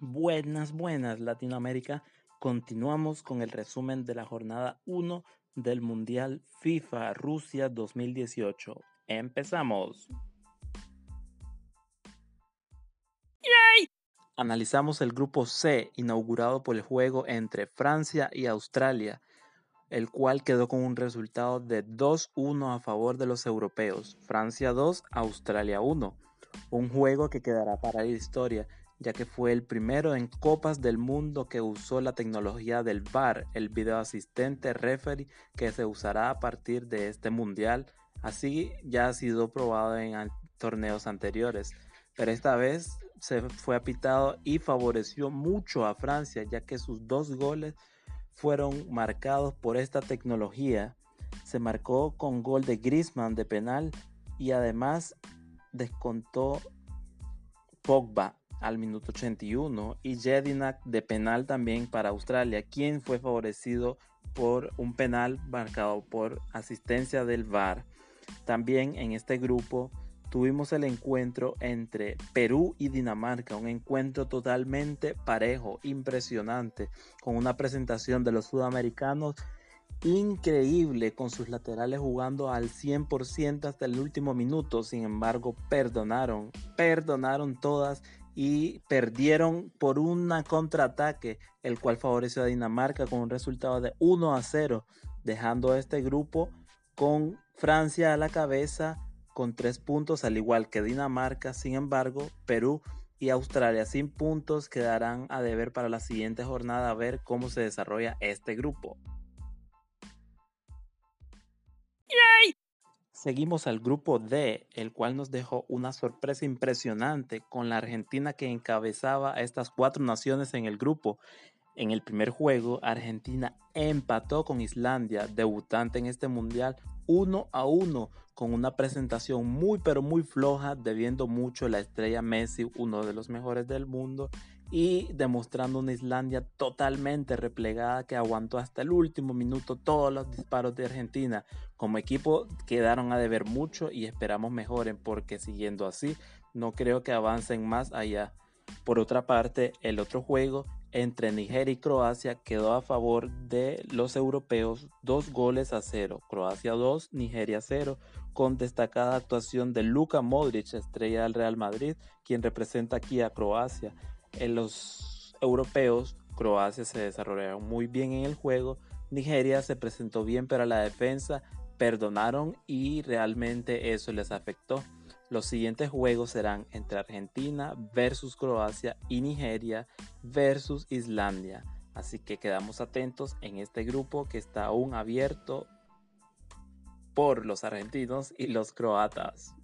Buenas, buenas Latinoamérica. Continuamos con el resumen de la jornada 1 del Mundial FIFA Rusia 2018. Empezamos. Analizamos el grupo C inaugurado por el juego entre Francia y Australia, el cual quedó con un resultado de 2-1 a favor de los europeos. Francia 2, Australia 1. Un juego que quedará para la historia ya que fue el primero en Copas del Mundo que usó la tecnología del VAR, el video asistente referee que se usará a partir de este mundial. Así ya ha sido probado en torneos anteriores, pero esta vez se fue apitado y favoreció mucho a Francia, ya que sus dos goles fueron marcados por esta tecnología. Se marcó con gol de Griezmann de penal y además descontó Pogba al minuto 81 y Jedinak de penal también para Australia, quien fue favorecido por un penal marcado por asistencia del VAR. También en este grupo tuvimos el encuentro entre Perú y Dinamarca, un encuentro totalmente parejo, impresionante, con una presentación de los sudamericanos increíble con sus laterales jugando al 100% hasta el último minuto. Sin embargo, perdonaron, perdonaron todas y perdieron por un contraataque, el cual favoreció a Dinamarca con un resultado de 1 a 0, dejando a este grupo con Francia a la cabeza con 3 puntos, al igual que Dinamarca. Sin embargo, Perú y Australia sin puntos quedarán a deber para la siguiente jornada a ver cómo se desarrolla este grupo. Seguimos al grupo D, el cual nos dejó una sorpresa impresionante con la Argentina que encabezaba a estas cuatro naciones en el grupo. En el primer juego, Argentina empató con Islandia, debutante en este mundial, 1 a 1, con una presentación muy pero muy floja, debiendo mucho la estrella Messi, uno de los mejores del mundo, y demostrando una Islandia totalmente replegada que aguantó hasta el último minuto todos los disparos de Argentina. Como equipo quedaron a deber mucho y esperamos mejoren porque siguiendo así no creo que avancen más allá. Por otra parte, el otro juego entre Nigeria y Croacia quedó a favor de los europeos dos goles a cero. Croacia 2, Nigeria 0, con destacada actuación de Luka Modric, estrella del Real Madrid, quien representa aquí a Croacia. En los europeos, Croacia se desarrollaron muy bien en el juego, Nigeria se presentó bien pero la defensa perdonaron y realmente eso les afectó. Los siguientes juegos serán entre Argentina versus Croacia y Nigeria versus Islandia. Así que quedamos atentos en este grupo que está aún abierto por los argentinos y los croatas.